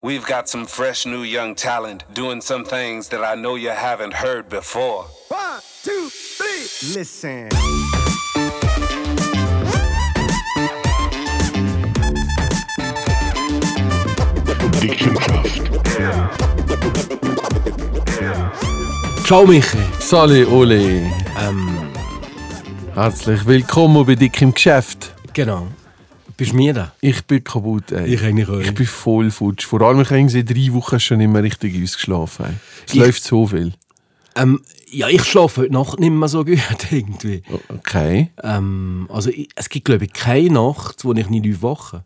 We've got some fresh new young talent doing some things that I know you haven't heard before. One, two, three. Listen. Ciao Michi. Sali Oli, Ähm, herzlich willkommen bei Dick im Geschäft. genau. Bist du mir da? Ich bin kaputt, ey. Ich eigentlich auch. Ich bin voll futsch. Vor allem, ich habe irgendwie drei Wochen schon nicht mehr richtig ausgeschlafen. Ey. Es Ich- läuft so viel. Ähm, ja, ich schlafe heute Nacht nicht mehr so gut irgendwie. Okay. Ähm, also ich, es gibt glaube ich keine Nacht, wo ich nicht aufwache.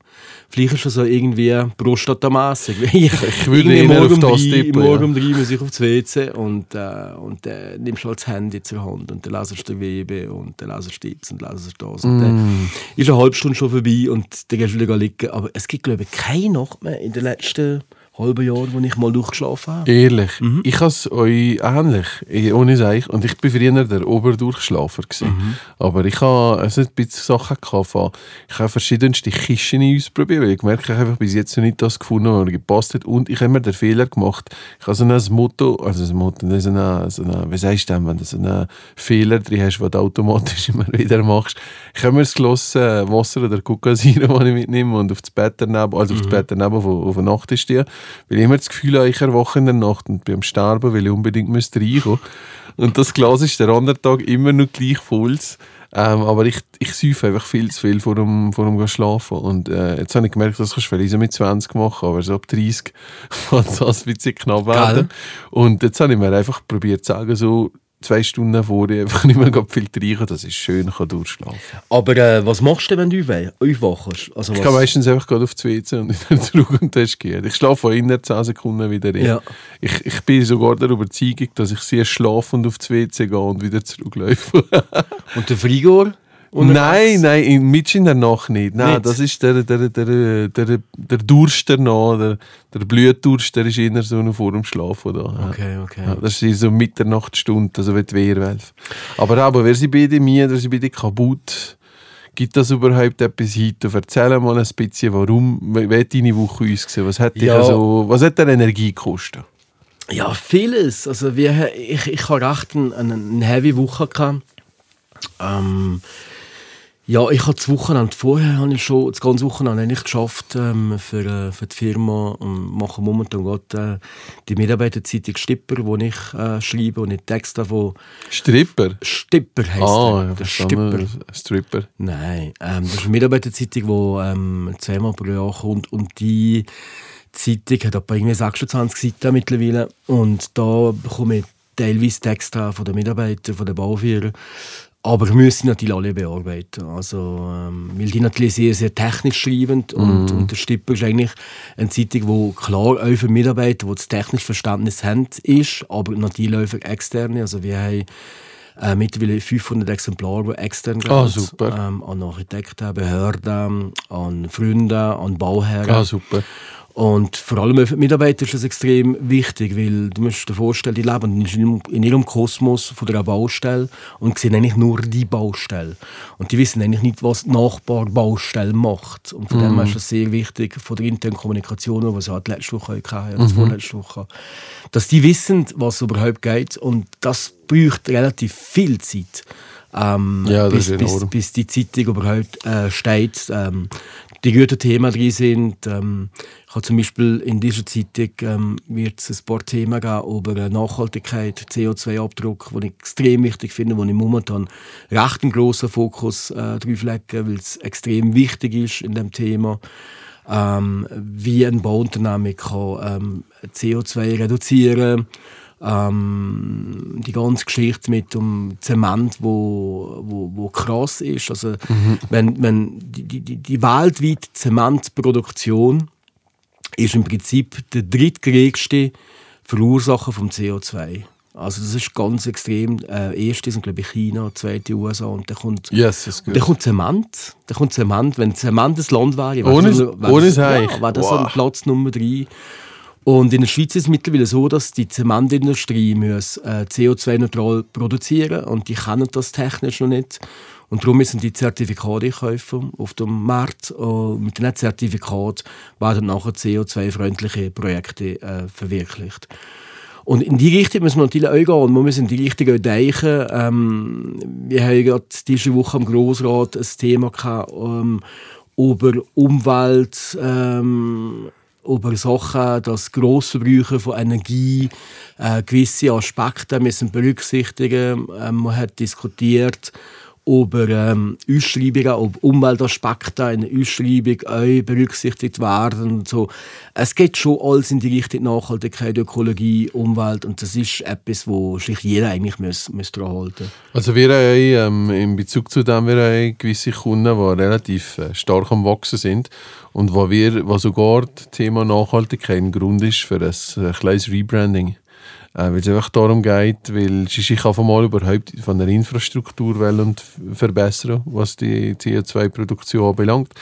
Vielleicht ist das so irgendwie prostatamässig. Ich, Ich würde eher morgen auf das tippen, Morgen um drei muss ich aufs WC und, äh, und äh, nimmst halt das Handy zur Hand und dann lesest du Webe und dann lesest du Tipps und lesest das. Und dann Mm. ist eine halbe Stunde schon vorbei und dann gehst du wieder liegen. Aber es gibt glaube ich keine Nacht mehr in den letzten halben Jahren, wo ich mal durchgeschlafen habe. Ehrlich, Mhm. ich habe es euch ähnlich, eh, ohne Seich. Und ich bin früher der Oberdurchschlafer. Mhm. Aber ich habe also ein bisschen Sachen gehabt. von- Ich habe verschiedenste Kisten ausprobiert, weil ich gemerkt habe, ich habe bis jetzt noch nicht das gefunden, was mir gepasst hat. Und ich habe mir den Fehler gemacht. Ich habe so ein Motto, also ein Motto, so eine, so eine, wie sagst du denn, wenn du so einen Fehler drin hast, den du automatisch immer wieder machst. Ich habe mir das gelassen, Wasser oder Kokosire, das ich mitnehme und auf das Bett daneben, also auf das Bett daneben auf, auf den Nachttisch stehe. Weil ich immer das Gefühl habe, ich erwache in der Nacht und bin am Sterben, weil ich unbedingt müsste reinkommen Und das Glas ist der andere Tag immer noch gleich voll. Ähm, aber ich, ich säufe einfach viel zu viel vor dem, vor dem schlafen. Und äh, jetzt habe ich gemerkt, das kannst du vielleicht so mit 20 machen, aber so ab 30 kann es ein bisschen knapp werden. Und jetzt habe ich mir einfach probiert zu sagen, so zwei Stunden vorher einfach nicht mehr gerade viel trinken, dass ich schön kann durchschlafen. Aber äh, was machst du, wenn du aufwachst? Also Ich kann meistens einfach gerade auf die WC und wieder zurück und das geht. Ich schlafe von innerhalb 10 Sekunden wieder rein. Ja. Ich, ich bin sogar der Überzeugung, dass ich sehr schlafend auf die WC gehe und wieder zurücklaufe. Und der Frigor? Nein, nein, in, mit in der Nacht nicht. Nein, Nicht? das ist der, der, der, der, der Durst danach, der, der Blutdurst, der ist eher so noch vor dem Schlafen da. Okay, okay. Ja, das ist so Mitternachtsstunde, also wenn die Wehrwelf. Aber aber, wer sie beide mir, wer sie beide kaputt, gibt das überhaupt etwas heute? Erzähl mal ein bisschen, warum, wie hat deine Woche ausgesehen? Was hat, dich Ja. also, was hat der Energie gekostet? Ja, vieles. Also wir, ich, ich hatte recht eine, eine, eine heavy Woche. Gehabt. Ähm, ja, ich habe das Wochenende vorher habe ich schon das ganze Wochenende eigentlich geschafft ähm, für, äh, für die Firma und mache momentan gerade äh, die Mitarbeiterzeitung Stipper, wo ich äh, schreibe und ich Texte von Stripper? Stipper heisst Ah, der. ja, der. Stipper. Stripper. Nein, ähm, das ist eine Mitarbeiterzeitung, die ähm, zweimal pro Jahr kommt und die Zeitung hat etwa irgendwie 26 Seiten mittlerweile und da bekomme ich teilweise Texte von den Mitarbeitern, von den Bauführern, aber wir müssen natürlich alle bearbeiten. Also, ähm, weil die natürlich sehr, sehr technisch schreiben und, und der Stipper ist eigentlich eine Zeitung, die klar auch für Mitarbeiter, die das technische Verständnis haben, ist, aber natürlich auch für Externe. Also wir haben äh, mittlerweile 500 Exemplare, die extern Ah, gehen. super. Ähm, an Architekten, Behörden, an Freunde, an Bauherren. Ah, super. Und vor allem für die Mitarbeiter ist das extrem wichtig, weil du musst dir vorstellen, die leben in ihrem, in ihrem Kosmos von der Baustelle und sehen eigentlich nur die Baustelle. Und die wissen eigentlich nicht, was die Nachbarbaustelle macht. Und von dem her ist das sehr wichtig, von der internen Kommunikation, was wir halt letzte Woche hatten, ja, vorletzte Woche, dass die wissen, was überhaupt geht. Und das braucht relativ viel Zeit. Ähm, Ja, bis, bis, bis die Zeitung überhaupt äh, steht. Ähm, die guten Themen drin sind. Ähm, ich habe zum Beispiel in dieser Zeitung ähm, wird es ein paar Themen geben über Nachhaltigkeit, CO2-Abdruck, die ich extrem wichtig finde, wo ich momentan recht einen grossen Fokus äh, drauf lege, weil es extrem wichtig ist in dem Thema. Ähm, wie ein Bauunternehmer kann ähm, CO2 reduzieren ähm, die ganze Geschichte mit dem Zement, wo, wo, wo krass ist. Also, wenn, wenn die, die, die- weltweite Zementproduktion ist im Prinzip der drittgrößte Verursacher vom CO2. Also das ist ganz extrem. Äh, erste sind glaube ich China, zweite USA und dann kommt Yes, dann kommt Zement. Dann kommt Zement. Wenn Zement ein Land wäre, wäre Ohne- das, wäre ohne das, ja, wäre das Wow. Platz Nummer drei. Und in der Schweiz ist es mittlerweile so, dass die Zementindustrie muss, äh, CO2-neutral produzieren und die können das technisch noch nicht. Und darum müssen die Zertifikate kaufen auf dem Markt. Und mit diesen Zertifikaten werden nachher CO2-freundliche Projekte äh, verwirklicht. Und in die Richtung müssen wir natürlich auch gehen. Und wir müssen in die Richtung auch denken. Ähm, wir haben gerade diese Woche am Grossrat ein Thema gehabt, ähm, über Umwelt, ähm, über Sachen, dass Grossverbräuche von Energie äh, gewisse Aspekte müssen berücksichtigen. Ähm, man hat diskutiert, über ähm, Ausschreibungen, ob Umweltaspekte in Ausschreibung auch berücksichtigt werden. So. Es geht schon alles in die Richtung Nachhaltigkeit, Ökologie, Umwelt und das ist etwas, wo sich jeder eigentlich muss, muss daran halten Also wir haben ähm, in Bezug zu dem wir haben gewisse Kunden, die relativ äh, stark am Wachsen sind und wo wir, wo sogar das Thema Nachhaltigkeit ein Grund ist für ein äh, kleines Rebranding. Äh, weil es einfach darum geht, weil ich einfach mal überhaupt von der Infrastruktur und verbessern, was die CO2-Produktion anbelangt.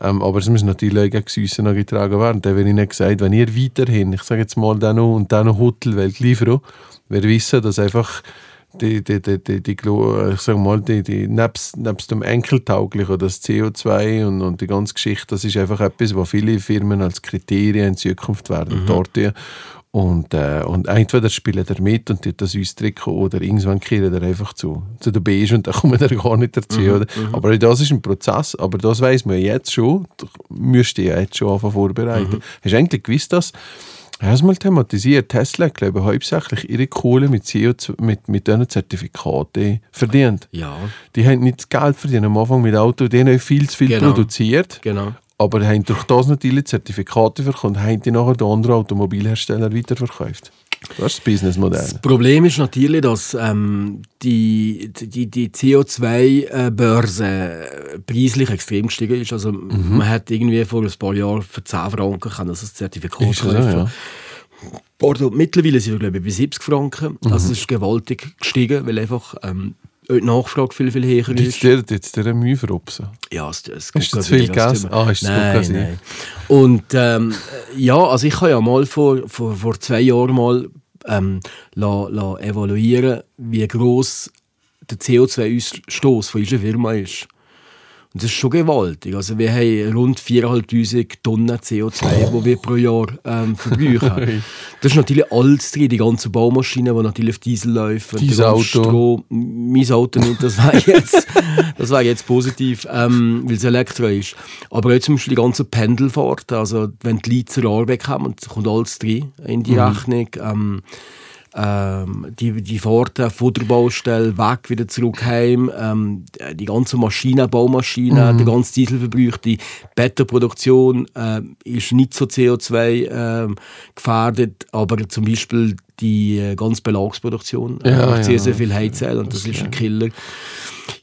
Ähm, aber es muss natürlich auch gegen noch getragen werden. Da ich nicht gesagt, wenn ihr weiterhin, ich sage jetzt mal, dann und dann Hotelwelt liefern, wir wissen, dass einfach die, die, die, die, die, ich sag mal, die, die, nebst, nebst dem Enkeltauglichen, das CO2 und, und die ganze Geschichte, das ist einfach etwas, was viele Firmen als Kriterien in Zukunft werden. Mhm. Dort und, äh, und entweder spielt er mit und tut das uns Trikot oder irgendwann kehrt er einfach zu, zu der Beige und dann kommt er gar nicht dazu. Mhm, oder? Mhm. Aber das ist ein Prozess, aber das weiß man jetzt schon, da müsste ja jetzt schon anfangen vorbereiten. Mhm. Hast du eigentlich gewusst, dass Hast mal thematisiert, Tesla, glaube ich, hauptsächlich ihre Kohle mit CO2, mit, mit diesen Zertifikaten verdient. Ja. Die haben nicht das Geld verdient am Anfang mit Auto, die haben viel zu viel genau. produziert. Genau aber haben durch das natürlich Zertifikate verkauft und haben die nachher den anderen Automobilhersteller weiterverkauft. Das ist das Businessmodell. Das Problem ist natürlich, dass ähm, die, die, die CO2-Börse äh, preislich extrem gestiegen ist. Also mhm. man hat irgendwie vor ein paar Jahren für 10 Franken kann das Zertifikat kaufen. Ja, ja. mittlerweile sind wir glaube ich bei 70 Franken. Mhm. Das ist gewaltig gestiegen, weil einfach ähm, die Nachfrage viel, viel höher ist. Jetzt jetzt der Mühe verrupsen. Ja, es, es ist zu viel Gas. Ah, ist nein, zu nein. Und ähm, ja, also ich habe ja mal vor, vor, vor zwei Jahren mal ähm, la, la evaluieren, wie groß der CO2-Ausstoß von unserer Firma ist. Und das ist schon gewaltig. Also wir haben rund 4'500 Tonnen CO2, die wir pro Jahr ähm, verbrauchen. das ist natürlich alles drin, die ganzen Baumaschinen, die natürlich auf Diesel laufen. Dein Auto. Strom, mein Auto nicht, das wäre jetzt, das wär jetzt positiv, ähm, weil es Elektro ist. Aber auch zum Beispiel die ganzen Pendelfahrten, also wenn die Leute zur Arbeit kommen, kommt alles drin in die mhm. Rechnung. Ähm, ähm, die, die Fahrten von der Baustelle weg, wieder zurück heim, ähm, die ganze Maschine, Baumaschine, mhm. der ganze Dieselverbrauch, die Bettenproduktion äh, ist nicht so CO2 äh, gefährdet, aber zum Beispiel die äh, ganze Belagsproduktion äh, ja, sehr, sehr viel Heizöl und das, das ist ein Killer.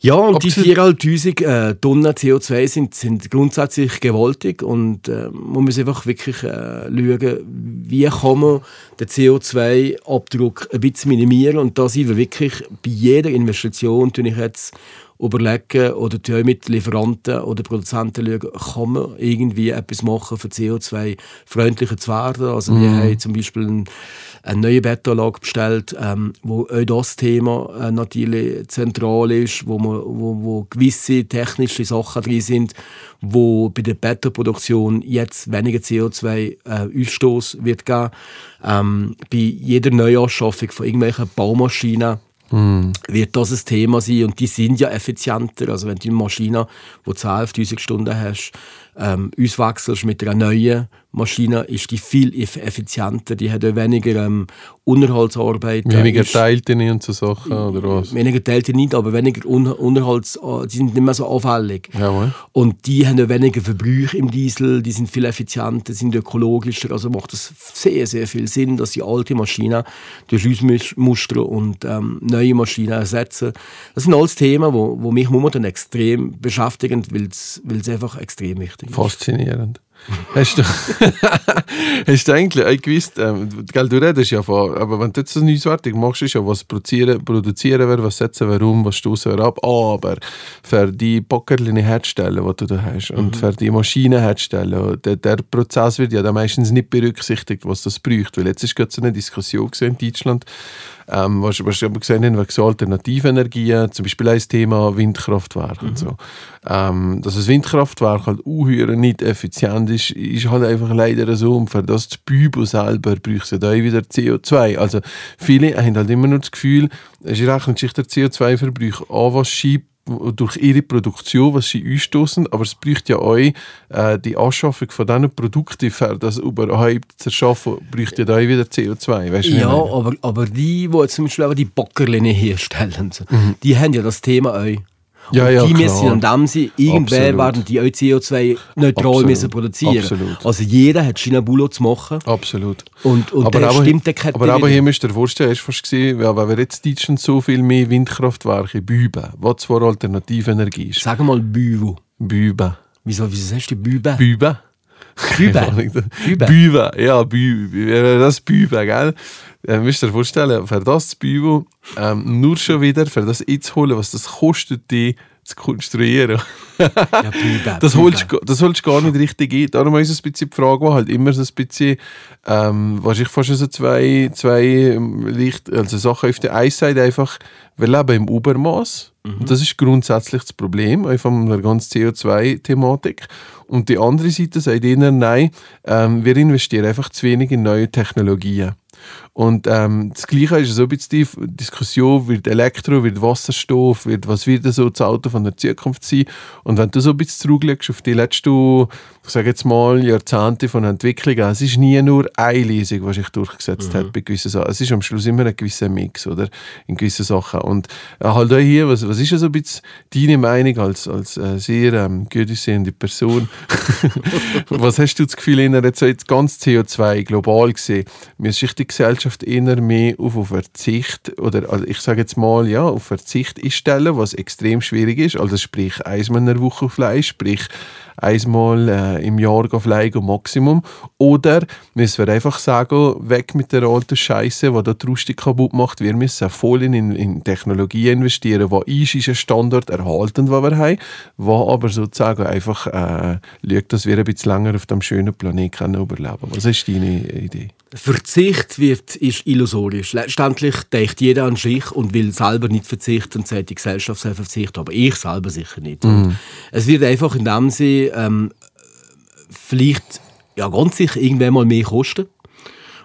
Ja, und Absolut. die 4'500 äh, Tonnen CO2 sind, sind grundsätzlich gewaltig und äh, man muss einfach wirklich äh, schauen, wie kann man den CO2-Abdruck ein bisschen minimieren und da sind wir wirklich bei jeder Investition, tue ich jetzt überlegen oder mit Lieferanten oder Produzenten schauen, kann man irgendwie etwas machen, für CO2-freundlicher zu werden. Also mhm. wir haben zum Beispiel einen eine neue Bettanlage bestellt, ähm, wo auch das Thema äh, natürlich zentral ist, wo, man, wo, wo gewisse technische Sachen drin sind, wo bei der Bettenproduktion jetzt weniger CO2-Ausstoß äh, wird geben. Ähm, bei jeder Neuanschaffung von irgendwelchen Baumaschinen Mm. wird das ein Thema sein. Und die sind ja effizienter. Also wenn du eine Maschine, die 12'000 Stunden hast, ähm, auswechselst mit einer neuen Maschine, ist die viel effizienter. Die hat auch weniger ähm, Unterhaltsarbeit. Weniger Teilte und so Sachen, oder was? Weniger Teilte nicht, aber weniger Un Unterhalts... Die sind nicht mehr so auffällig. Jawohl. Und die haben auch weniger Verbrauch im Diesel, die sind viel effizienter, sind ökologischer. Also macht es sehr, sehr viel Sinn, dass die alte Maschinen durch Ausmuster und ähm, neue Maschinen ersetzen. Das sind alles Themen, die wo, wo mich momentan extrem beschäftigen, weil es einfach extrem wichtig ist. Faszinierend. Hast du, hast du eigentlich äh, gewusst, ähm, gell, du redest ja von, aber wenn du jetzt das Newswertig machst, ist ja was produzieren, produzieren wir, was setzen wir um, was stoßen wir ab, aber für die Pockerchen herzustellen, die du da hast, und für die Maschinen herzustellen, der, der Prozess wird ja dann meistens nicht berücksichtigt, was das braucht, weil jetzt ist gerade so eine Diskussion gesehen in Deutschland, ähm, was, was wir gesehen haben, wegen so Alternativenergien, zum Beispiel ein Thema Windkraftwerk und so. Ähm, dass ein Windkraftwerk halt unheuer nicht effizient ist, ist halt einfach leider so. Und für das das Bübo selber braucht es da wieder CO2. Also viele haben halt immer nur das Gefühl, es rechnet sich der CO2-Verbrauch an, was schiebt durch ihre Produktion, was sie einstoßen, aber es braucht ja euch äh, die Anschaffung von diesen Produkten, für das überhaupt zu erschaffen, braucht ja da wieder CO2. Weißt du, Ja, aber, aber die, die zum Beispiel auch die Bockerlinien herstellen, so, die haben ja das Thema auch. Ja, Und ja, die klar. müssen an dem sein, irgendwann werden die auch CO2-neutral Absolut. müssen produzieren. Absolut. Also jeder hat China-Bulo zu machen. Absolut. Und, und aber aber, stimmt der aber, wieder. hier müsst ihr vorstellen, du fast gesehen, ja, wenn wir jetzt Deutschland so viel mehr Windkraftwerke büben, was zwar Alternativenergie ist. Sag mal Büvo. Büben. Wieso, wieso sagst du Bübe? Büben? Bübe. Bübe. Büben, ja, Büben. Das Büben, gell? Äh, müsst ihr euch vorstellen, für das Büben, ähm, nur schon wieder, für das einzuholen, was das kostet, die zu konstruieren. Ja, Bübe. Das holst, du- das holst du gar nicht richtig ein. Darum ist es ein bisschen die Frage, die halt immer so ein bisschen, ähm, wahrscheinlich fast so zwei, zwei ähm, Licht, also Sachen auf der einen Seite einfach, wir leben im Übermaß. Und das ist grundsätzlich das Problem äh, von der ganzen CO2-Thematik. Und die andere Seite sagt ihnen, nein, ähm, wir investieren einfach zu wenig in neue Technologien. Und ähm, das Gleiche ist so ein bisschen die Diskussion, wird Elektro, wird Wasserstoff, wird, was wird so das Auto von der Zukunft sein. Und wenn du so ein bisschen zurücklegst auf die letzten, ich sage jetzt mal, Jahrzehnte von Entwicklung, es ist nie nur eine Lesung, die sich durchgesetzt hat bei gewissen Sachen. Es ist am Schluss immer ein gewisser Mix, oder? In gewissen Sachen. Und äh, halt auch hier, was, was ist so ein bisschen deine Meinung als, als äh, sehr ähm, gut aussehende Person? was hast du das Gefühl, in so jetzt ganz CO2 global gesehen, müsste sich die Gesellschaft eher mehr auf, auf Verzicht oder also ich sage jetzt mal ja auf Verzicht einstellen, was extrem schwierig ist. Also sprich einmal in der Woche Fleisch, sprich einmal äh, im Jahr Fleisch am Maximum. Oder müssen wir einfach sagen, weg mit der alten Scheiße, die da die Rustik kaputt macht. Wir müssen voll in, in Technologie investieren, die ist, ist ein Standard erhalten, den wir haben, wo aber sozusagen einfach äh, schaut, dass wir ein bisschen länger auf dem schönen Planeten können überleben Was ist deine Idee? Verzicht wird, ist illusorisch. Letztendlich denkt jeder an sich und will selber nicht verzichten und sagt, die Gesellschaft soll verzichten, aber ich selber sicher nicht. Und Es wird einfach in dem Sinne ähm, vielleicht ja, ganz sicher irgendwann mal mehr kosten.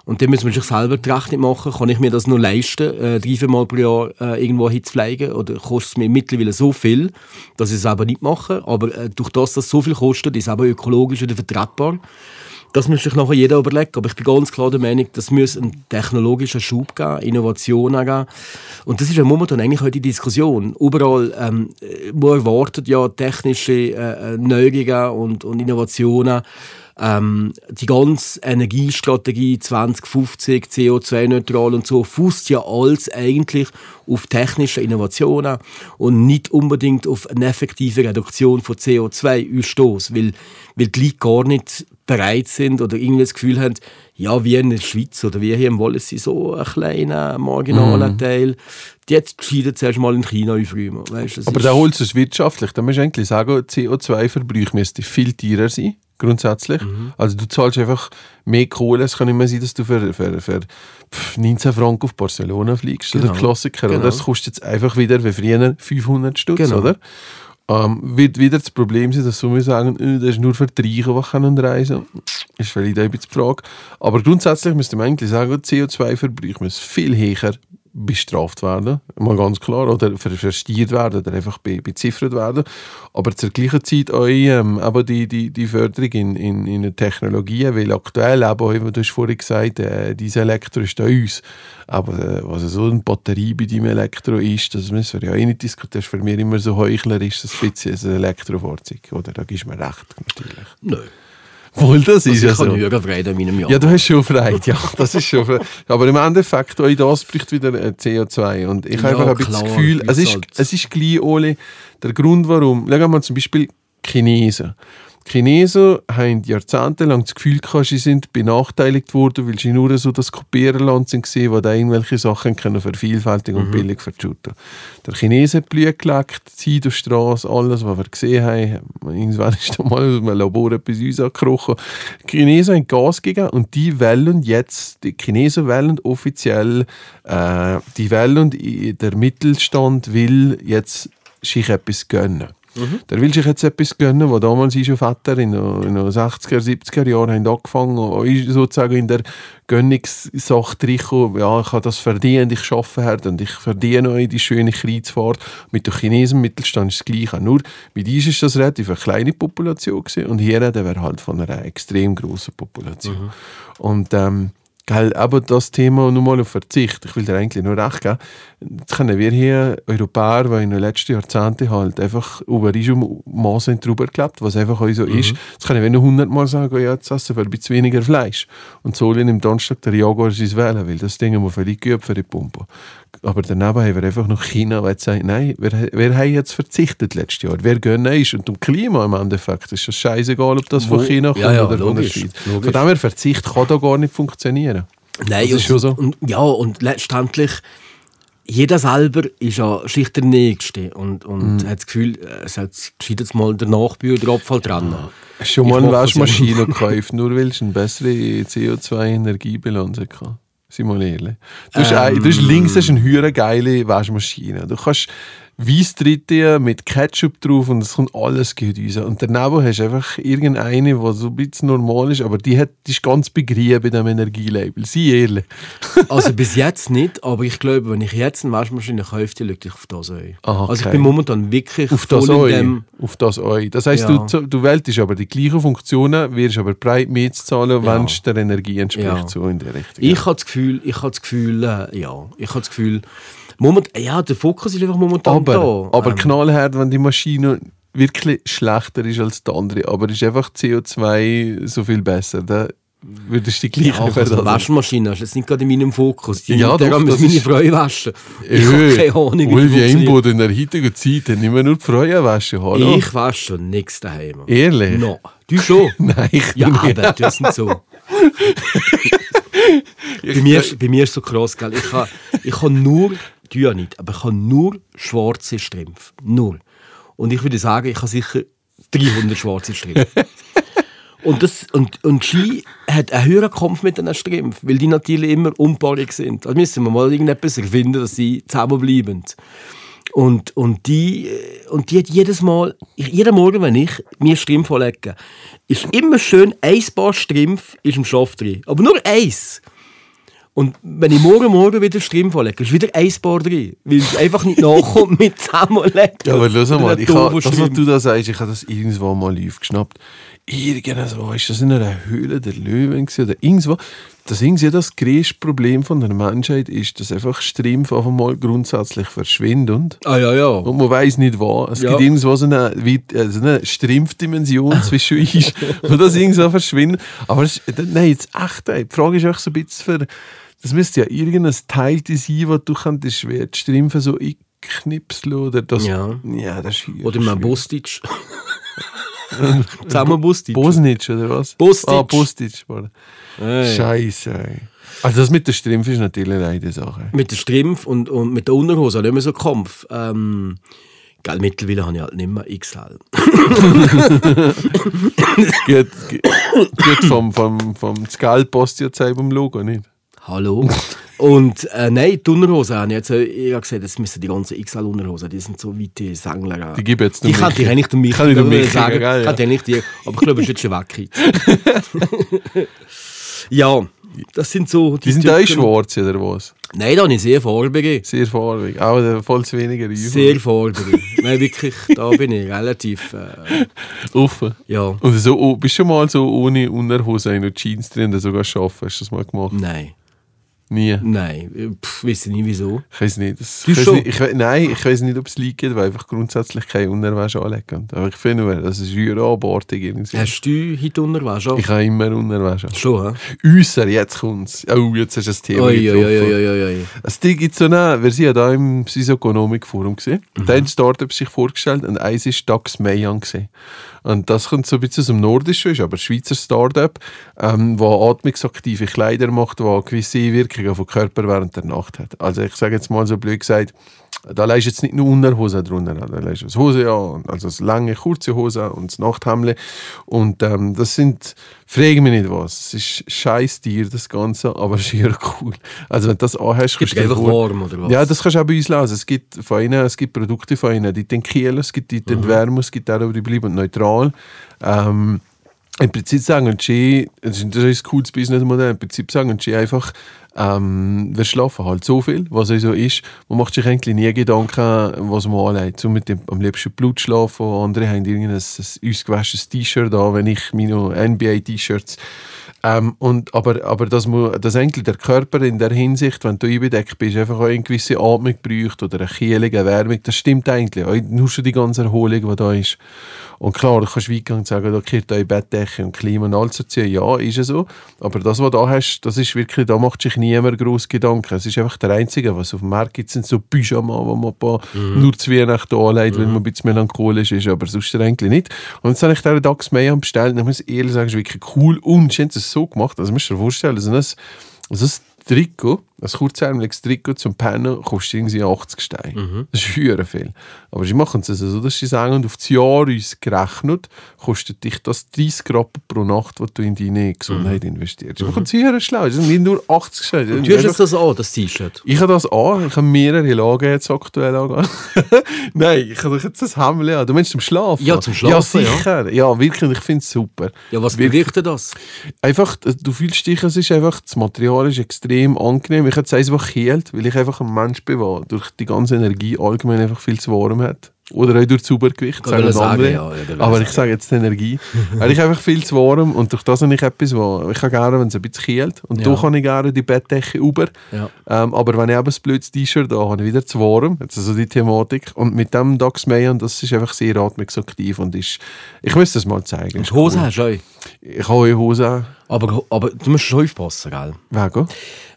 Und dann muss man sich selber die Rechnung machen, kann ich mir das nur leisten, äh, drei, vier Mal pro Jahr äh, irgendwo hinzufliegen oder kostet es mir mittlerweile so viel, dass ich es aber nicht mache. Aber äh, durch das, dass es so viel kostet, ist es aber ökologisch wieder vertretbar. Das muss sich nachher jeder überlegen. Aber ich bin ganz klar der Meinung, das muss einen technologischen Schub geben, Innovationen geben. Und das ist ja momentan eigentlich heute die Diskussion. Überall, ähm, wo erwartet ja technische äh, äh, Neuerungen und, und Innovationen. Ähm, die ganze Energiestrategie 2050, CO2-neutral und so, fußt ja alles eigentlich auf technische Innovationen und nicht unbedingt auf eine effektive Reduktion von CO2-Ausstoß, weil, weil die Leute gar nicht bereit sind oder irgendwie das Gefühl haben, ja, wie in der Schweiz oder wie hier im Wallis so ein kleiner, marginaler Mhm. Teil, jetzt gescheitert zuerst mal in China aufräumen. Weißt, Aber der holst du es wirtschaftlich. Da musst du eigentlich sagen, CO2-Verbrauch müsste viel teurer sein, grundsätzlich. Mhm. Also du zahlst einfach mehr Kohle. Es kann nicht mehr sein, dass du für, für, für pff, 19 Franken auf Barcelona fliegst. Oder Genau. Klassiker. Genau. Oder das kostet jetzt einfach wieder wie früher 500 Stutz, Genau. oder? Ähm, wird wieder das Problem sein, dass wir sagen, äh, das ist nur für die Reichen, die können reisen Ist vielleicht ein bisschen die Frage. Aber grundsätzlich müsste man eigentlich sagen, CO2-Verbrauch muss viel höher bestraft werden, mal ganz klar, oder ver verstiert werden oder einfach be beziffert werden. Aber zur gleichen Zeit auch ähm, aber die, die, die Förderung in, in, in Technologien, weil aktuell, eben, wie du hast vorhin gesagt äh, dieses Elektro ist da uns. Aber äh, was so eine Batterie bei deinem Elektro ist, das müssen wir ja eh nicht diskutieren. Das ist für mich immer so heuchlerisch, ein bisschen ein Elektrofahrzeug. Oder da gibst du mir recht, natürlich. Nö. Wohl, das ist Also ja ich so. habe höher Freude in meinem Jahr. Ja, du hast schon Freude, ja, das ist schon Freude. Aber im Endeffekt, auch das bricht wieder äh, CO2. Und ich Ja, habe einfach ein bisschen das Gefühl, es ist, halt. es ist gleich, Oli, der Grund, warum, schau mal zum Beispiel Chinesen. Die Chinesen haben jahrzehntelang das Gefühl gehabt, sie sind benachteiligt worden, weil sie nur so das Kopiererland sind, gewesen, wo da irgendwelche Sachen können vervielfältigen und billig verschütten. Der Chinese hat Blut gelegt, die Zeit auf Straße, alles, was wir gesehen haben. Irgendwann ist da mal aus einem Labor etwas uns angekrochen. Die Chinesen haben Gas gegeben und die wollen jetzt, die Chinesen wollen offiziell, äh, die wollen, der Mittelstand will jetzt sich etwas gönnen. Der will sich jetzt etwas gönnen, wo damals schon Vater in den in den 60er, 70er Jahren haben angefangen, und ist sozusagen in der Gönnungssache reingekommen, ja, ich habe das verdient, ich arbeite hart und ich verdiene euch die schöne Kreuzfahrt. Mit den Chinesen im Mittelstand ist das Gleiche. Nur mit uns ist das relativ eine kleine Population gewesen, und hier reden wir halt von einer extrem großen Population. Und ähm, Gell, aber das Thema nochmal auf Verzicht, ich will dir eigentlich nur recht geben, jetzt können wir hier Europäer, die in den letzten Jahrzehnten halt einfach über Maßen drüber gelebt, was einfach auch so ist, jetzt können wir noch hundertmal sagen, ja, jetzt essen wir ein bisschen weniger Fleisch. Und sollen am Donnerstag der Jaguar sein wählen, weil das Ding muss völlig geübt für die Pumpe. Aber daneben haben wir einfach noch China, die sagen, nein, wer, wer hat jetzt verzichtet letztes Jahr? Wer gönnt ist? Und um Klima im Endeffekt ist es scheißegal, ob das von China kommt Ja, ja, oder von der Schweiz. logisch. Von dem her, Verzicht kann da gar nicht funktionieren. Nein, Das ist schon so. Und, ja, und letztendlich, jeder selber ist ja schlicht der Nächste und, und Mhm. hat das Gefühl, äh, es hat jetzt mal der Nachbühl oder Abfall dran. Du schon mal eine ja. Waschmaschine gekauft, nur weil du eine bessere CO2-Energiebilanz hatte? Sei mal ehrlich. Du hast, ein, du hast Ähm. links hast eine hure geile Waschmaschine. Du kannst Weiss dritte mit Ketchup drauf und es kommt alles gut raus. Und daneben hast du einfach irgendeine, die so ein bisschen normal ist, aber die, hat, die ist ganz begrieben bei diesem Energielabel. Sei ehrlich. Also bis jetzt nicht, aber ich glaube, wenn ich jetzt eine Waschmaschine kaufe, schaut ich auf das ein. Aha, Also ich okay. bin momentan wirklich Auf das voll dem... Auf das Eu. Das heisst, Ja. du, du wählst aber die gleichen Funktionen, wirst aber breit mehr zu zahlen, Ja. wenn es der Energie entspricht, Ja. so in der Richtung. Ich habe das Gefühl, ich habe das Gefühl, äh, ja, ich habe das Gefühl, moment, ja, der Fokus ist einfach momentan aber, da. aber Ähm, knallhart, wenn die Maschine wirklich schlechter ist als die andere, aber ist einfach CO2 so viel besser, dann würdest du die ja, gleiche also Verdacht- Waschmaschine ist jetzt nicht gerade in meinem Fokus. Die Ja, ja, doch, muss das meine ist- Frau waschen. Ich habe Äh, keine Ahnung, wie funktioniert. Einbod in der heutigen Zeit nicht mehr nur die Frauen waschen, hallo? Ich wasche schon nichts daheim. Ehrlich? No. Du schon? Nein, ich Ja, nicht. aber das ist nicht so. bei, mir, ist- bei mir ist so krass, gell? Ich habe ich ha nur, du ja nicht, aber ich habe nur schwarze Strümpfe. Nur. Und ich würde sagen, ich habe sicher 300 schwarze Strümpfe. Und, das, und, und Ski hat einen höheren Kampf mit diesen Strümpfen, weil die natürlich immer unpaarig sind. Also müssen wir mal irgendetwas erfinden, dass sie zusammenbleiben. Und, und, die, und die hat jedes Mal, jeden Morgen, wenn ich mir Strümpfe lege, ist immer schön ein Paar Strümpfe ist im Schopf drin. Aber nur eins. Und wenn ich morgen morgen wieder Strümpfe lege, ist wieder ein Paar drin. Weil es einfach nicht nachkommt mit zusammenlegen. Ja, aber schau mal, ich habe, das, was du da sagst, ich habe das irgendwo mal aufgeschnappt. Irgendwo ist das in einer Höhle der Löwen oder irgendwo. Das irgendwie das größte Problem von der Menschheit ist, dass einfach Strümpfe auf einmal grundsätzlich verschwinden. Ah ja, ja. Und man weiß nicht wo. Es Ja. gibt irgendwo so eine, äh, so eine Strimpfdimension zwischen uns, wo das irgendwo verschwindet. Aber ist- nein, jetzt echt, ey. die Frage ist auch so ein bisschen für, das müsste ja irgendein Teil sein, wo du könntest schwer die Strümpfe so einknipseln oder das. Ja. ja das ist Oder mein Bostic. Zusammen Bostic. Bosnitsch oder was? Bostic. Ah, Bostic. Hey. Scheiße, ey. Also das mit der Strümpfe ist natürlich eine Sache. Mit der Strumpf und, und mit der Unterhose nicht mehr so Kampf. Ähm, gell, mittlerweile habe ich halt nicht mehr XL. Geht, geht, geht vom, vom, vom Skullpost jetzt eben im Logo, nicht? Hallo. Und äh, nein, die Unterhosen habe ich jetzt äh, ich habe gesagt, das müssen die ganzen XL-Unterhosen, die sind so weite Sängler. Die gebe jetzt Die dem kann ich Michi. eigentlich dem Michi Kann ich Michi sagen. geben, ja. Kann ich nicht die, aber ich glaube, es ist jetzt schon weg. ja, das sind so Die sind auch Typen. schwarz, oder was? Nein, da habe ich sehr farbige. Sehr farbig. Aber voll zu weniger Übung. Sehr farbige. nein, wirklich, da bin ich relativ, äh, offen. ja, Und so, oh, bist du schon mal so ohne Unterhose in Jeans drin sogar schaffen? Hast du das mal gemacht? nein, Nie. nein, Pff, weiß ich nicht wieso. Ich weiß nicht. Das, Du ich weiss schon? nicht ich, nein, ich weiß nicht, ob es liegt, weil einfach grundsätzlich keine Unterwäsche anlegen. Aber ich finde, nur, das ist abartig. irgendwie. Hast du heute Unterwäsche? Ich habe immer Unterwäsche. Schon, hä? Äußer, jetzt kommt es. Oh, jetzt hast du das Thema ui, getroffen. ui, ui, ui, ui. Es gibt so eine, wir sind ja da im Sysokonomik Forum gesehen. Mhm. Da haben Startups sich vorgestellt und eins ist Dax Mayan gesehen. Und das kommt so ein bisschen aus dem Nordischen, ist aber ein Schweizer Start-up, ähm, wo atmungsaktive Kleider macht, wo gewisse Wirkung auf den Körper während der Nacht hat. Also ich sage jetzt mal so blöd gesagt, da leist jetzt nicht nur Unterhose drunter, da leist das Hose an, also das lange, kurze Hose und das Nachthemd. Und ähm, das sind, frage mich nicht was, es ist scheiß Tier, das Ganze, aber es ist eher cool. Also wenn du das anhast, kannst du einfach dir warm, oder was? Ja, das kannst du auch bei uns lesen. Es gibt von ihnen, es gibt Produkte von ihnen, die den kühlen, es gibt die Mhm. den wärmen, es gibt auch die bleiben neutral. Ähm, im Prinzip sagen sie, das ist ein cooles Businessmodell, im Prinzip sagen sie einfach, ähm, wir schlafen halt so viel, was so ist, man macht sich eigentlich nie Gedanken, was man anlegt. So mit dem am liebsten Blut schlafen, andere haben irgendein ein ausgewaschenes T-Shirt an, wenn ich meine NBA-T-Shirts ähm, und, aber, aber dass, man, dass eigentlich der Körper in der Hinsicht, wenn du einbedeckt bist, einfach auch eine gewisse Atmung braucht oder eine Kühlung, eine Wärmung, das stimmt eigentlich. Auch Nur schon die ganze Erholung, die da ist. Und klar, du kannst weit und sagen, da gehört eure Bettdecke und Klima und alles dazu. Ja, ist es so. Aber das, was du da hast, das ist wirklich, da macht sich niemand groß Gedanken. Es ist einfach der Einzige, was auf dem Markt gibt, sind so Pyjama, wo man ein paar nur zu Weihnachten anlegt, weil man ein bisschen melancholisch ist, aber sonst eigentlich nicht. Und jetzt habe ich diesen Dax mehr bestellt und ich muss ehrlich sagen, es ist wirklich cool und haben es so gemacht, also musst du dir vorstellen, also das, also das Trikot, ein kurzärmeliges Trikot zum Pennen kostet irgendwie 80 Steine. Das ist höher viel. Aber sie machen es also so, dass sie sagen, und auf das Jahr uns gerechnet, kostet dich das 30 Rappen pro Nacht, was du in deine Gesundheit investierst. Sie machen es höher schlau. Das sind nicht nur 80 Steine. Du hast jetzt das an, das T-Shirt. Ich habe das an, ich habe mehrere Lagen jetzt aktuell an. Nein, ich habe jetzt das Hemd an. Du meinst zum Schlafen? Ja, zum Schlafen, Ja, ja. sicher. Ja, wirklich, ich finde es super. Ja, was bewirkt das? Einfach, du fühlst dich, es ist einfach, das Material ist extrem angenehm. Ich habe es einfach gekühlt, weil ich einfach ein Mensch bin, der durch die ganze Energie allgemein einfach viel zu warm hat. Oder auch durch das Supergewicht, Ich sagen wollte sagen, andere. ja, Aber ich sage jetzt die Energie. Weil ich einfach viel zu warm und durch das habe ich etwas, wo ich habe gerne, wenn es ein bisschen kühlt. Und Ja. da kann ich gerne die Bettdecke über. Ja. Ähm, aber wenn ich eben ein blödes T-Shirt da habe, ich wieder zu warm. Jetzt also die Thematik. Und mit dem Dax Mayan, das ist einfach sehr atmungsaktiv und ist, ich muss das mal zeigen. Und Hose cool. hast du auch. Ich habe Hose. Aber, aber du musst schon aufpassen, gell? Wegen?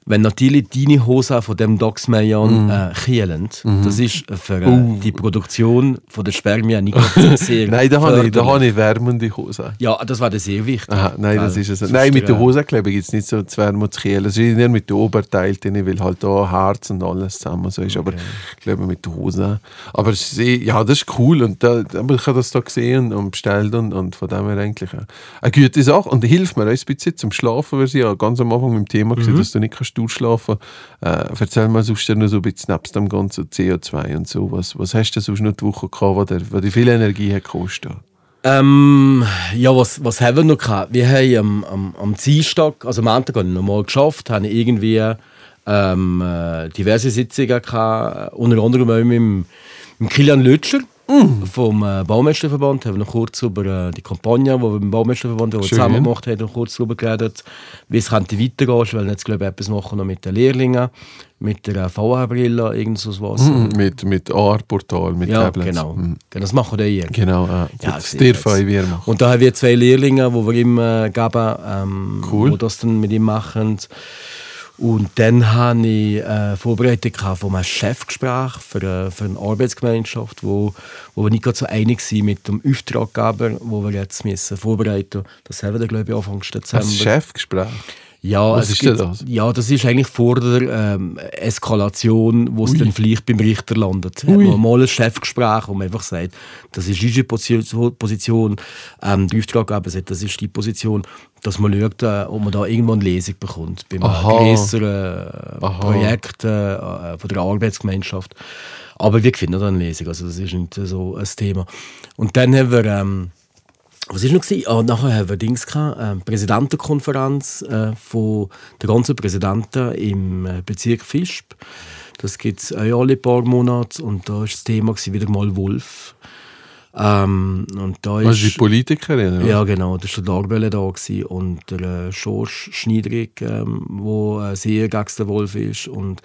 Wenn natürlich deine Hose von dem Dox Mayan äh, kühlen, das ist für äh, die Produktion von der Spermien nicht sehr Nein, da habe ich, da habe ich wärmende Hose. Ja, das war sehr wichtig. Aha, nein, das Gell? ist es. Sonst, Nein, mit der äh, Hosenkleber gibt es nicht so zu wärmen und zu kühlen. Es ist eher mit dem Oberteil drin, weil halt da Herz und alles zusammen so ist. Aber ich glaube mit der Hose. Aber eh- ja, das ist cool. Und da, ich habe das da gesehen und bestellt und, und von dem her eigentlich eine, gute Sache. Und hilft mir auch ein bisschen zum Schlafen, weil sie ja ganz am Anfang mit dem Thema gesehen, dass du nicht kannst durchschlafen äh, Erzähl mal sonst noch so ein bisschen nebst dem ganzen CO2 und so. Was, was hast du sonst noch die Woche gehabt, wo dir, viel Energie hat gekostet? Ähm, ja, was, was haben wir noch gehabt? Wir haben am, am, am Dienstag, also am Montag nochmal geschafft, habe irgendwie ähm, äh, diverse Sitzungen gehabt, unter anderem auch mit mit Kilian Lütscher vom äh, Baumeisterverband, haben wir noch kurz über äh, die Kampagne, die wir beim Baumeisterverband die wir Schön. zusammen gemacht haben, noch kurz darüber geredet, wie es könnte weitergehen. Ich will jetzt, glaube ich, etwas machen noch mit den Lehrlingen, mit der äh, VR-Brille, irgend so was. Mhm, mit, mit AR-Portal, mit Ja, Tablets. genau. Mhm. genau. Das machen wir dann Genau, äh, Ja, das dürfen wir machen. Und da haben wir zwei Lehrlinge, die wir ihm äh, geben, ähm, Cool. die das dann mit ihm machen. Und dann habe ich äh, vorbereitet von einem Chefgespräch für, äh, für eine Arbeitsgemeinschaft, wo, wo wir nicht so einig sind mit dem Auftraggeber, wo wir jetzt müssen vorbereiten müssen. Das haben wir glaube ich, Anfang Dezember. Ein Chefgespräch. Ja, Was es ist gibt, das? Ja, das ist eigentlich vor der ähm, Eskalation, wo es dann vielleicht beim Richter landet. Hat Ui. man mal ein Chefgespräch, wo man einfach sagt, das ist unsere Position, ähm, der Auftraggeber sagt, das ist die Position, dass man schaut, äh, ob man da irgendwo eine Lesung bekommt. Bei grösseren äh, Aha. Projekt äh, von der Arbeitsgemeinschaft. Aber wir finden da eine Lesung, also das ist nicht so ein Thema. Und dann haben wir... Ähm, was war noch? gewesen? Ah, nachher haben wir Dings gehabt, äh, Präsidentenkonferenz äh, von der ganzen Präsidenten im äh, Bezirk Visp. Das gibt es auch alle paar Monate und da war das Thema gewesen, wieder mal Wolf. Ähm, und da Also die ist, Politikerin? oder? ja genau, da war der Darbelle da gewesen und der äh, Schorsch Schneidrig, ähm, wo äh, sehr gegen den Wolf ist und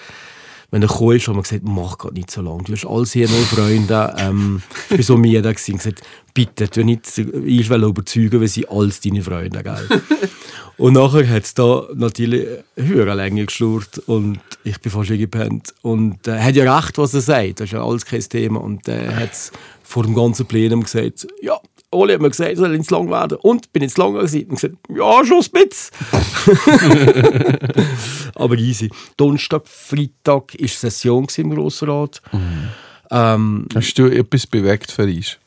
wenn er gekommen ist, haben wir gesagt, mach gerade nicht so lange. Du hast alles hier nur Freunde. Ähm, ich war so müde gewesen und gesagt, bitte, du nicht ich will überzeugen, weil sie alles deine Freunde, gell? und nachher hat es da natürlich höher länger geschlurrt und ich bin fast gepennt. Und er hat ja recht, was er sagt. Das ist ja alles kein Thema. Und er hat vor dem ganzen Plenum gesagt, ja, Oli hat mir gesagt, ich soll ins Lang werden. Und bin ins Lang gewesen. Und gesagt, ja, schon ein bisschen. Aber easy. Donnerstag, Freitag war Session im Grossrat. Ähm, Hast du etwas bewegt für uns?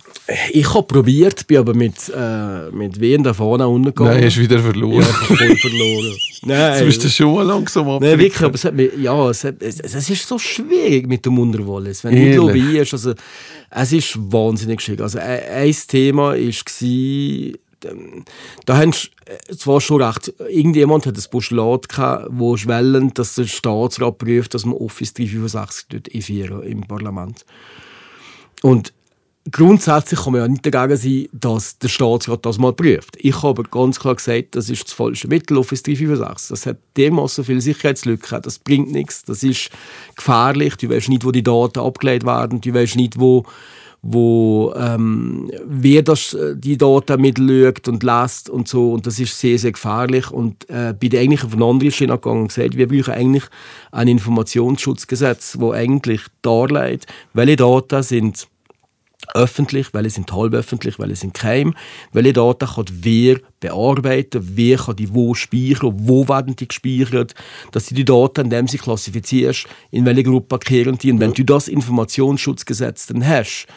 Ich habe probiert, bin aber mit, äh, mit Wien da vorne untergegangen. Nein, hast du wieder verloren. ja, voll verloren. Nein. Jetzt bist du schon langsam ab. Nein, wirklich, aber es, hat mich, ja, es, hat, es, es ist so schwierig mit dem Unterwolles. Wenn du nicht Ehrlich? lobbyierst, also, es ist wahnsinnig schwierig. Also, ein, ein Thema war, ähm, da haben äh, zwar schon recht, irgendjemand hat ein Postulat gehabt, wo schwellend, dass der Staatsrat prüft, dass man Office 365 dort einführen im Parlament. Und grundsätzlich kann man ja nicht dagegen sein, dass der Staatsrat das mal prüft. Ich habe aber ganz klar gesagt, das ist das falsche Mittel, Office 365. Das hat dermaßen viele Sicherheitslücken, das bringt nichts, das ist gefährlich, du weißt nicht, wo die Daten abgelegt werden, du weißt nicht, wo wo ähm, wer das, äh, die Daten mitschaut und lässt und so. Und das ist sehr, sehr gefährlich. Und äh, bin eigentlich auf eine andere Schiene gegangen und gesagt, wir brauchen eigentlich ein Informationsschutzgesetz, wo eigentlich darlegt, welche Daten sind öffentlich, welche sind halböffentlich, welche sind geheim, welche Daten kann wer bearbeiten, wer kann die wo speichern, wo werden die gespeichert, dass du die Daten, indem sie klassifizierst, in welche Gruppe kehren die. Und wenn du das Informationsschutzgesetz dann hast,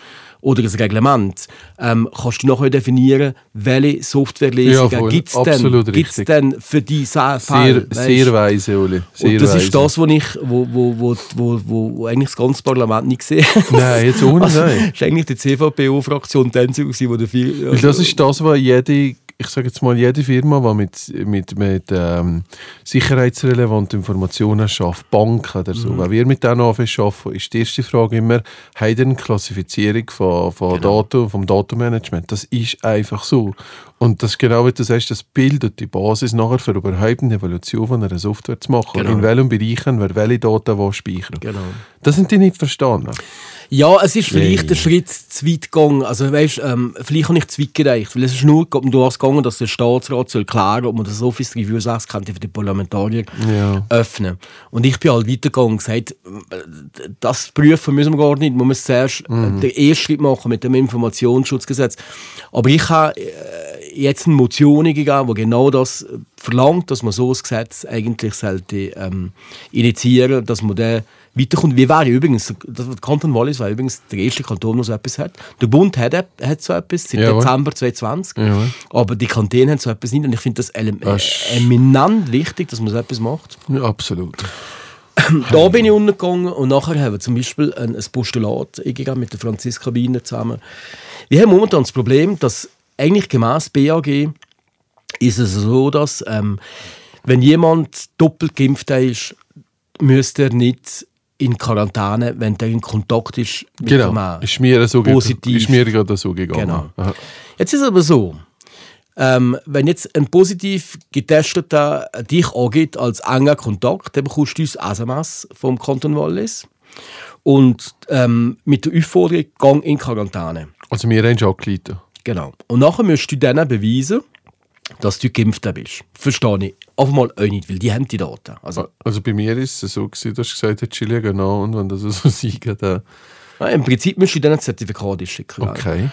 oder ein Reglement, ähm, kannst du nachher definieren, welche Softwarelesungen gibt es denn, gibt's denn für diese Sehr, Fälle. sehr weise, Uli. Sehr und das weise. ist das, was ich, wo, wo, wo, wo, eigentlich das ganze Parlament nicht gesehen hat. Nein, jetzt ohne Also, Nein. ist eigentlich die CVPO-Fraktion die einzige, gewesen, die. Weil das ist das, was jede, ich sage jetzt mal, jede Firma, die mit, mit, mit ähm, sicherheitsrelevanten Informationen schafft, Banken oder so, wenn wir mit denen arbeiten, ist die erste Frage immer, haben eine Klassifizierung von, von Daten, vom Datenmanagement? Das ist einfach so. Und das ist genau, wie du sagst, das bildet die Basis nachher für überhaupt eine Evolution von einer Software zu machen. Genau. In welchem Bereichen wer welche Daten wo speichern. Genau. Das sind die nicht verstanden. Ja, es ist vielleicht Nee. ein Schritt zu weit gegangen. Also, weißt, ähm, vielleicht habe ich zu weit gereicht. Weil es ist nur um das gegangen, dass der Staatsrat soll klären ob man das Office 365 könnte für die Parlamentarier Ja. öffnen. Und ich bin halt weitergegangen und gesagt, das prüfen müssen wir gar nicht. Man muss zuerst äh, Mhm. den ersten Schritt machen mit dem Informationsschutzgesetz. Aber ich habe äh, jetzt eine Motion gegeben, die genau das äh, verlangt, dass man so ein Gesetz eigentlich sollte ähm, initiieren, dass man den weiterkommt. Wir wären übrigens, das- Kanton Wallis war übrigens der erste Kanton, der so etwas hat. Der Bund hat, hat so etwas seit Jawohl. Dezember 2020, Jawohl. aber die Kantone haben so etwas nicht und ich finde das ist- eminent wichtig, dass man so etwas macht. Ja, absolut. Da bin ich untergegangen und nachher haben wir zum Beispiel ein, ein Postulat eingegeben mit der Franziska Wiener zusammen. Wir haben momentan das Problem, dass eigentlich gemäß BAG ist es so, dass ähm, wenn jemand doppelt geimpft ist, müsste er nicht in Quarantäne, wenn er in Kontakt ist mit dem Genau. Mann. Ist mir so, Positiv. ist mir gerade so gegangen. Genau. Aha. Jetzt ist es aber so, ähm, wenn jetzt ein positiv getesteter dich angeht als enger Kontakt, dann bekommst du uns SMS vom Kanton Wallis und ähm, mit der Aufforderung, gang in Quarantäne. Also wir haben schon angeleitet. Genau. Und nachher musst du denen beweisen, dass du geimpft bist. Verstehe ich. Auf mal auch nicht, weil die haben die Daten. Also, Also bei mir ist es so, gewesen, dass du gesagt hast, Chile, genau, und wenn das so sein dann... ja, Im Prinzip musst du denen ein Zertifikat schicken. Okay.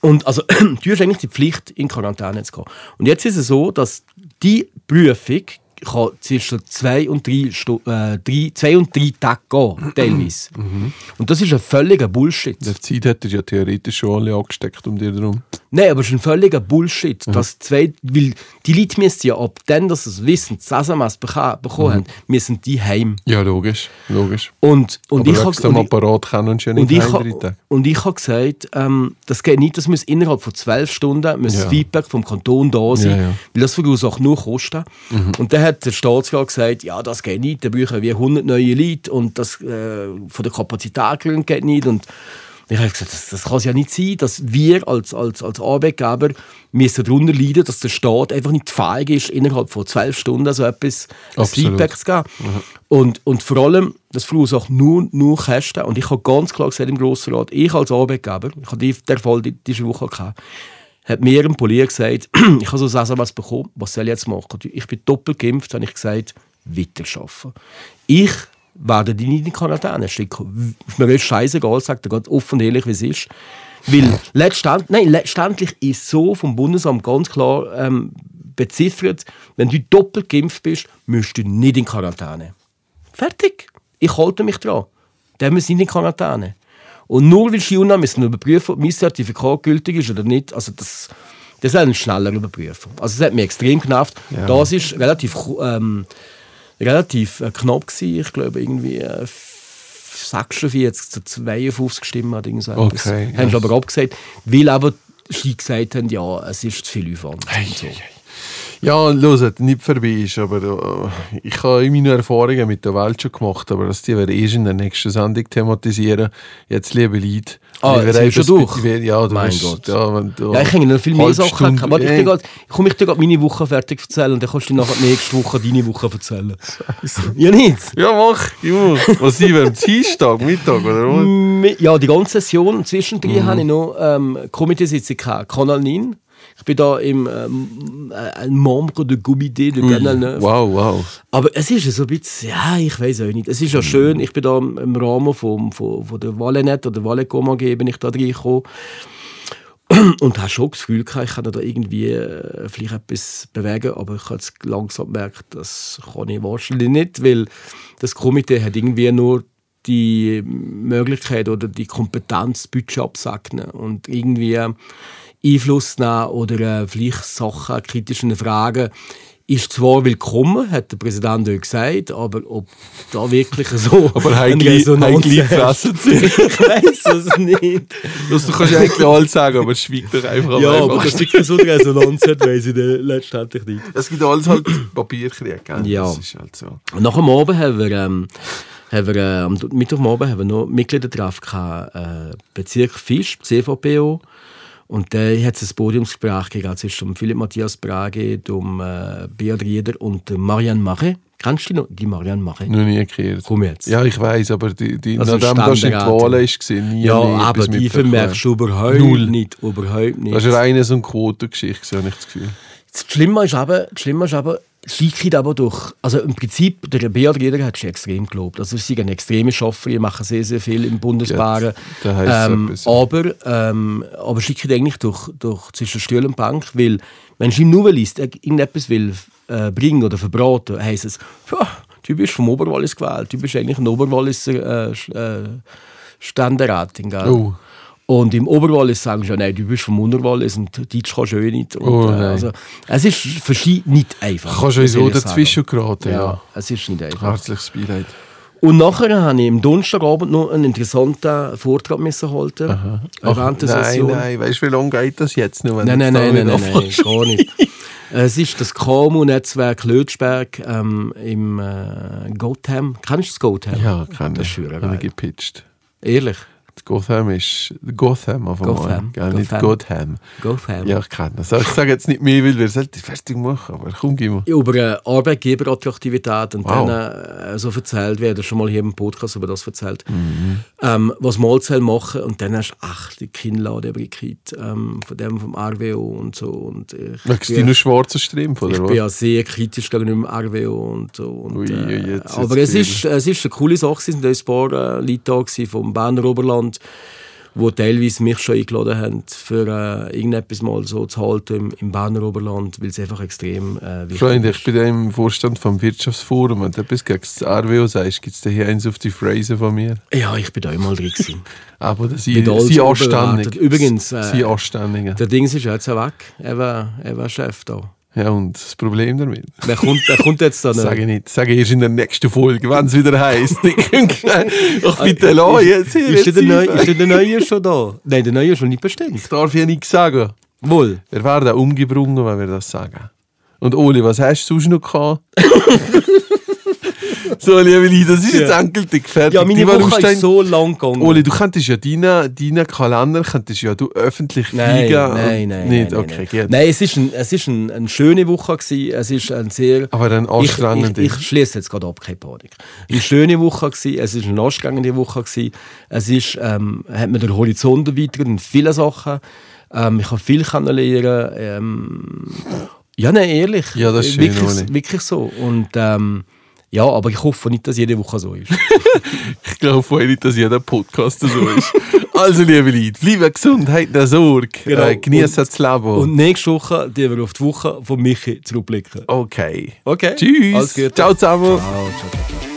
Und also, du hast eigentlich die Pflicht, in Quarantäne zu gehen. Und jetzt ist es so, dass die Prüfung kann zwischen zwei und drei, Stu äh, drei, zwei und drei Tage gehen, teilweise. Und das ist ein völliger Bullshit. Der Zeit hätte ich ja theoretisch schon alle angesteckt um dir herum. Nein, aber es ist ein völliger Bullshit. Dass zwei, weil die Leute müssen ja ab dann, dass sie es wissen, das SMS bekommen haben, müssen die heim. Ja, logisch. logisch. Und, und Aber ich habe dem Apparat kennen und nicht ich, heim drei ha, und ich habe gesagt, ähm, das geht nicht, das muss innerhalb von zwölf Stunden muss Ja. das Feedback vom Kanton da sein, Ja, ja. weil das verursacht nur Kosten. Und dann hat der Staatsrat gesagt, ja, das geht nicht, da brauchen wir 100 neue Leute und das äh, von der Kapazität geht nicht. Und ich habe gesagt, das, das kann es ja nicht sein, dass wir als, als, als Arbeitgeber müssen darunter leiden, dass der Staat einfach nicht fähig ist, innerhalb von zwölf Stunden so etwas Absolut. Feedback zu geben. Und, und vor allem, das verursacht nur, nur Kosten. Und ich habe ganz klar gesagt im Grossen Rat, ich als Arbeitgeber, ich habe die- den Fall die- diese Woche gehabt, hat mir ein Polier gesagt, ich habe so SMS bekommen, was soll ich jetzt machen? Ich bin doppelt geimpft, habe ich gesagt, weiterarbeiten. Ich werden die nicht in Quarantäne schicken. Ist mir scheißegal, sagt er gerade offen und ehrlich, wie es ist. Weil letztendlich, nein, letztendlich ist so vom Bundesamt ganz klar ähm, beziffert, wenn du doppelt geimpft bist, musst du nicht in Quarantäne. Fertig. Ich halte mich dran. Dann müssen in Quarantäne. Und nur weil China müssen überprüfen, ob mein Zertifikat gültig ist oder nicht, also das, das sollen schneller überprüfen. Also das hat mich extrem genervt. Ja. Das ist relativ, ähm, relativ äh, knapp gewesen. Ich glaube irgendwie äh, 46 zu 52 Stimmen oder irgend so etwas. Okay, Haben sie aber abgesagt, weil aber sie gesagt haben, ja, es ist zu viel Aufwand. und so. Ja, hört, nicht vorbei ist, aber äh, ich habe meine Erfahrungen mit der Welt schon gemacht, aber das die wir erst in der nächsten Sendung thematisieren. Jetzt, liebe Leute. Ah, wir jetzt bist du das durch? bitte- Ja, du Mein hast, Gott. Ja, wenn du Ja, ich habe noch viel mehr Sachen. Gehabt. Warte, ich, Ey, grad- ich komme ich dir gerade meine Woche fertig erzählen und dann kannst du dir nachher nächste Woche deine Woche erzählen. Ja, nicht? Ja, mach, ja. Was sind wir am Dienstag, Mittag oder was? Ja, die ganze Session. Zwischendrin Mhm. hatte ich noch ähm, Komiteesitzung gehabt, Kanal 9. Ich bin da im ähm, äh, ein Membre de Comité de Canal 9. Wow, wow. Aber es ist ja so ein bisschen, ja, ich weiß auch nicht. Es ist ja schön, ich bin da im Rahmen vom, von, von der Wallenet oder Wallecom AG bin ich da reingekommen. Und habe schon das Gefühl gehabt, ich kann da irgendwie äh, vielleicht etwas bewegen, aber ich habe jetzt langsam gemerkt, das kann ich wahrscheinlich nicht, weil das Komitee hat irgendwie nur die Möglichkeit oder die Kompetenz, das Budget absegnen und irgendwie Einfluss nehmen oder äh, vielleicht Sachen, kritische Fragen ist zwar willkommen, hat der Präsident auch gesagt, aber ob da wirklich so Aber eine eigentlich Resonanz gefressen sind. ich weiß es nicht. Das, du kannst eigentlich alles sagen, aber es schweigt doch einfach. Ja, einfach. aber dass wirklich so eine Resonanz hat, weiß ich letztendlich nicht. Es gibt alles halt Papierkrieg, gell? Ja. Das ist halt so. Und nach dem Abend haben wir, ähm, haben wir äh, am Mittwochabend haben wir noch Mitgliedertreff gehabt, äh, Bezirk Fisch, CVPO. Und da hat es ein Podiumsgespräch gegeben zwischen Philipp Matthias Brage, dem äh, Beat Rieder und Marianne Mache. Kennst du die noch? Die Marianne Mache? Noch nie gehört. Komm jetzt. Ja, ich weiß, aber die, die, Also nachdem das in die. Wahlen ist, nie Ja, nie aber die vermerkst du überhaupt Null. nicht. Überhaupt nicht. Das ist reine so eine Quotengeschichte, habe ich das Gefühl. Das Schlimme ist aber, das Schlimme ist aber, Schicki aber durch, also im Prinzip, der Beat Rieder hat schon extrem gelobt. Also sie sind eine extreme Schaffer, die machen sehr, sehr viel im Bundesbaren. es ähm, aber, ähm, aber Schicki eigentlich durch, durch zwischen Stuhl und Bank, weil, wenn sie nur liest, irgendetwas will äh, bringen oder verbraten, heisst es, ja, du bist vom Oberwallis gewählt, du bist eigentlich ein Oberwalliser äh, äh, Ständerätin, gell? Oh. Und im Oberwallis sagen sie, ja, nein, du bist vom Unterwallis und Deutsch kannst du eh nicht. Und, Oh, äh, also, es ist verschieden nicht einfach. Kannst du so dazwischen geraten, Ja, ja. es ist nicht einfach. Herzliches Beileid. Und nachher habe ich am Donnerstagabend noch einen interessanten Vortrag müssen halten Ach, während der nein, Session. nein, weißt du, wie lange geht das jetzt noch? wenn Nein, nein, nein, nein, nein, nein, gar nicht. Es ist das KMU-Netzwerk Lötschberg ähm, im äh, Gotham. Kennst du das Gotham? Ja, Das ich. ist geil. ich gepitcht. Ehrlich? Gotham ist Gotham auf einmal, Gotham, gell? nicht Gotham. Gotham. Gotham. Ja, ich kenne das. Ich sage jetzt nicht mehr, weil wir sollten die fertig machen, aber komm, gib mal. über äh, Arbeitgeberattraktivität und Wow. dann äh, so erzählt, er schon mal hier im Podcast über das erzählt, ähm, was Malzell machen und dann hast du echt die Kinnlade gekriegt, ähm, von dem vom RWO und so und ich, Magst du nur schwarzen Strumpf, oder ich was? bin ja sehr kritisch gegenüber dem RWO und so. Und, Ui, äh, jetzt- aber es ist, es ist eine coole Sache, es sind ein paar äh, Leute da vom Berner Oberland, wo teilweise mich schon eingeladen haben, für äh, irgendetwas mal so zu halten im, im Berner Oberland, weil es einfach extrem äh, wichtig Freunde, ist. ich bin im Vorstand vom Wirtschaftsforum und etwas gegen das RWO sagst, gibt es da hier eins auf die Phrase von mir? Ja, ich bin da immer drin. gewesen. Aber das alles sie anständig. Übrigens, äh, sie anständig. Der Dings ist jetzt auch weg. Er war, er war Chef da. Ja, und das Problem damit? Wer kommt, wer kommt jetzt dann? Sage ich nicht. Sage ich erst in der nächsten Folge, wenn es wieder heisst. Ach, bitte, lass jetzt hier. Ist jetzt der, Neu, sein. ist der Neue schon da? Nein, der Neue ist schon nicht bestimmt. Darf ich ja nichts sagen. Wohl. Wir werden umgebrungen, wenn wir das sagen. Und Oli, was hast du sonst noch gehabt? so, liebe Leute, das ist jetzt Ja. endgültig fertig. Ja, meine Woche ist so lang gegangen. Oli, du könntest ja deinen, deinen Kalender könntest ja du öffentlich Nein, fliegen. nein, und- nein. Nicht, nein, okay, nein. Nein, es ist, ein, es ist ein, eine schöne Woche. Gewesen. Es ist ein sehr. Aber eine ich, anstrengende. ich, ich schließe jetzt gerade ab, keine Panik. Eine schöne Woche gewesen. Es ist eine anstrengende Woche gewesen. Es ist, ähm, hat mir den Horizont erweitert in vielen Sachen. Ähm, ich habe viel kennenlernen. Ähm, ja, nein, ehrlich. Ja, das ist schön, wirklich, wirklich so. Und ähm, Ja, aber ich hoffe nicht, dass jede Woche so ist. Ich glaube nicht, dass jeder Podcast so ist. also, liebe Leute, bleibt gesund, habt eine Sorge, Genau. äh, genießt Und- das Leben. Und nächste Woche, die wir auf die Woche von Michi zurückblicken. okay. Okay? Tschüss. Alles Gute. Ciao zusammen. Ciao, ciao, ciao. ciao.